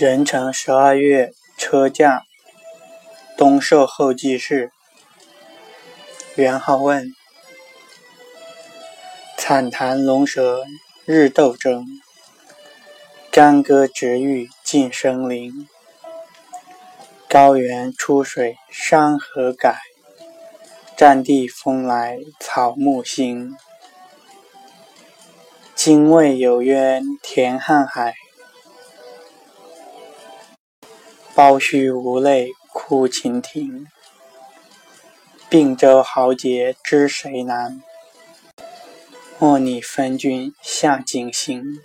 壬辰十二月车驾，东狩后继事。元好问：惨谈龙蛇日斗争，干戈直欲尽生灵。高原出水山河改，战地风来草木新。精卫有冤填瀚海。包胥无泪哭秦庭，并州豪杰知谁难？莫逆分君下井行。